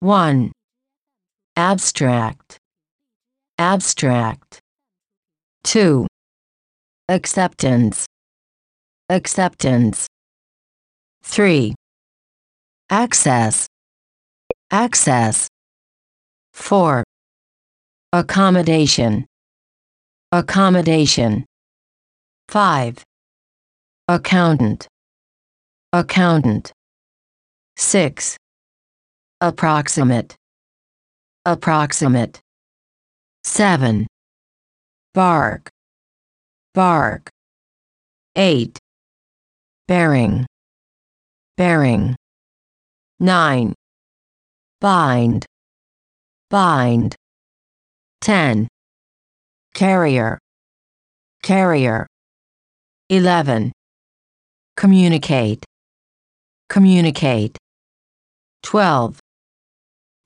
1. Abstract. Abstract. 2. Acceptance. Acceptance. 3. Access. Access. 4. Accommodation. Accommodation. 5. Accountant. Accountant. 6. Approximate. Approximate. 7. Bark. Bark. 8. Bearing. Bearing. 9. Bind. Bind. 10. Carrier. Carrier. 11. Communicate. Communicate. 12.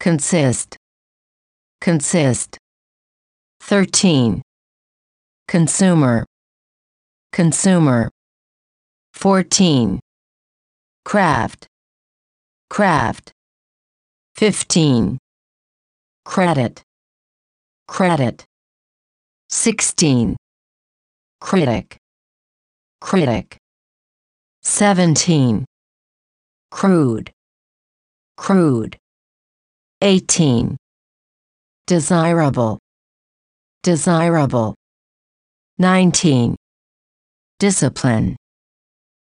Consist. Consist. 13. Consumer. Consumer. 14. Craft. Craft. 15. Credit. Credit. 16. Critic. Critic. 17. Crude. Crude. 18. Desirable. Desirable. 19. Discipline.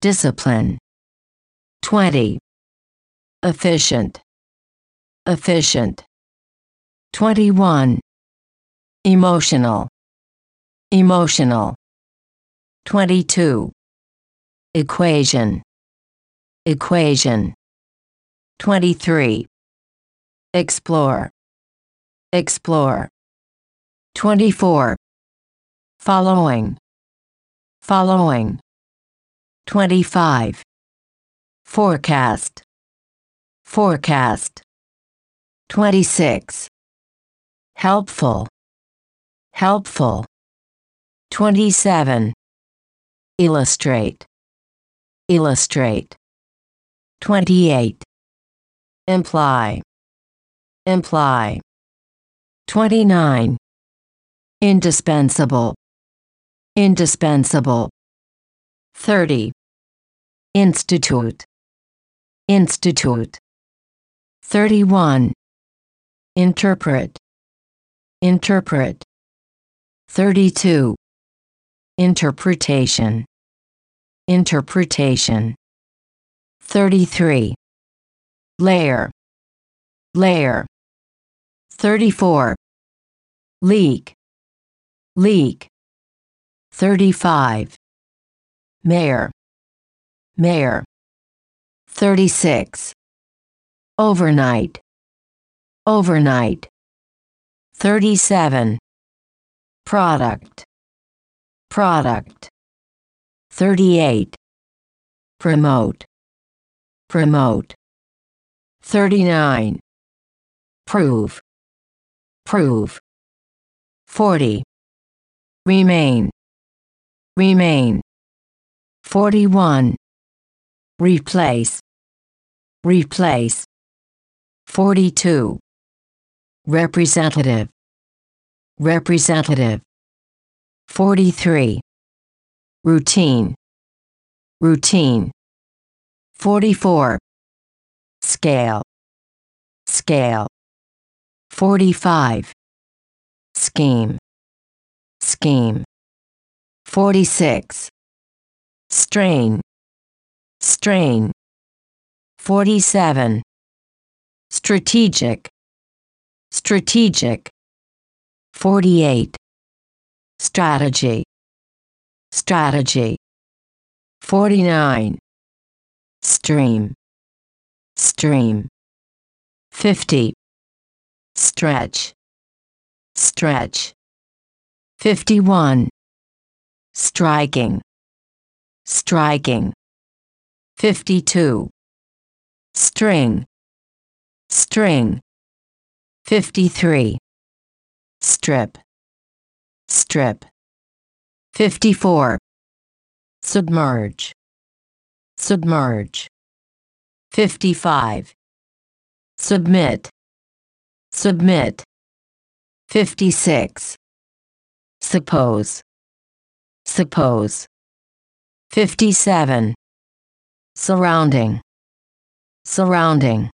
Discipline. 20. Efficient. Efficient. 21. Emotional. Emotional. 22. Equation. Equation. 23. Explore. Explore. 24. Following. Following. 25. Forecast. Forecast. 26. Helpful. Helpful. 27. Illustrate. Illustrate. 28. Imply. Imply. 29. Indispensable. Indispensable. 30. Institute. Institute. 31. Interpret. Interpret. 32. Interpretation. Interpretation. 33. Layer. Layer. 34. Leak. Leak. 35. Mayor. Mayor. 36. Overnight. Overnight. 37. Product. Product. 38. Promote. Promote. 39. Prove. Prove. 40. Remain. Remain. 41. Replace. Replace. 42. Representative. Representative. 43. Routine. Routine. 44. Scale. Scale. 45. Scheme. Scheme. 46. Strain. Strain. 47. Strategic. Strategic. 48. Strategy. Strategy. 49. Stream. Stream. 50. Stretch. Stretch. 51. Striking. Striking. 52. String. String. 53. Strip. Strip. 54. Submerge. Submerge. 55. Submit. Submit. 56. Suppose. Suppose. 57. Surrounding. Surrounding.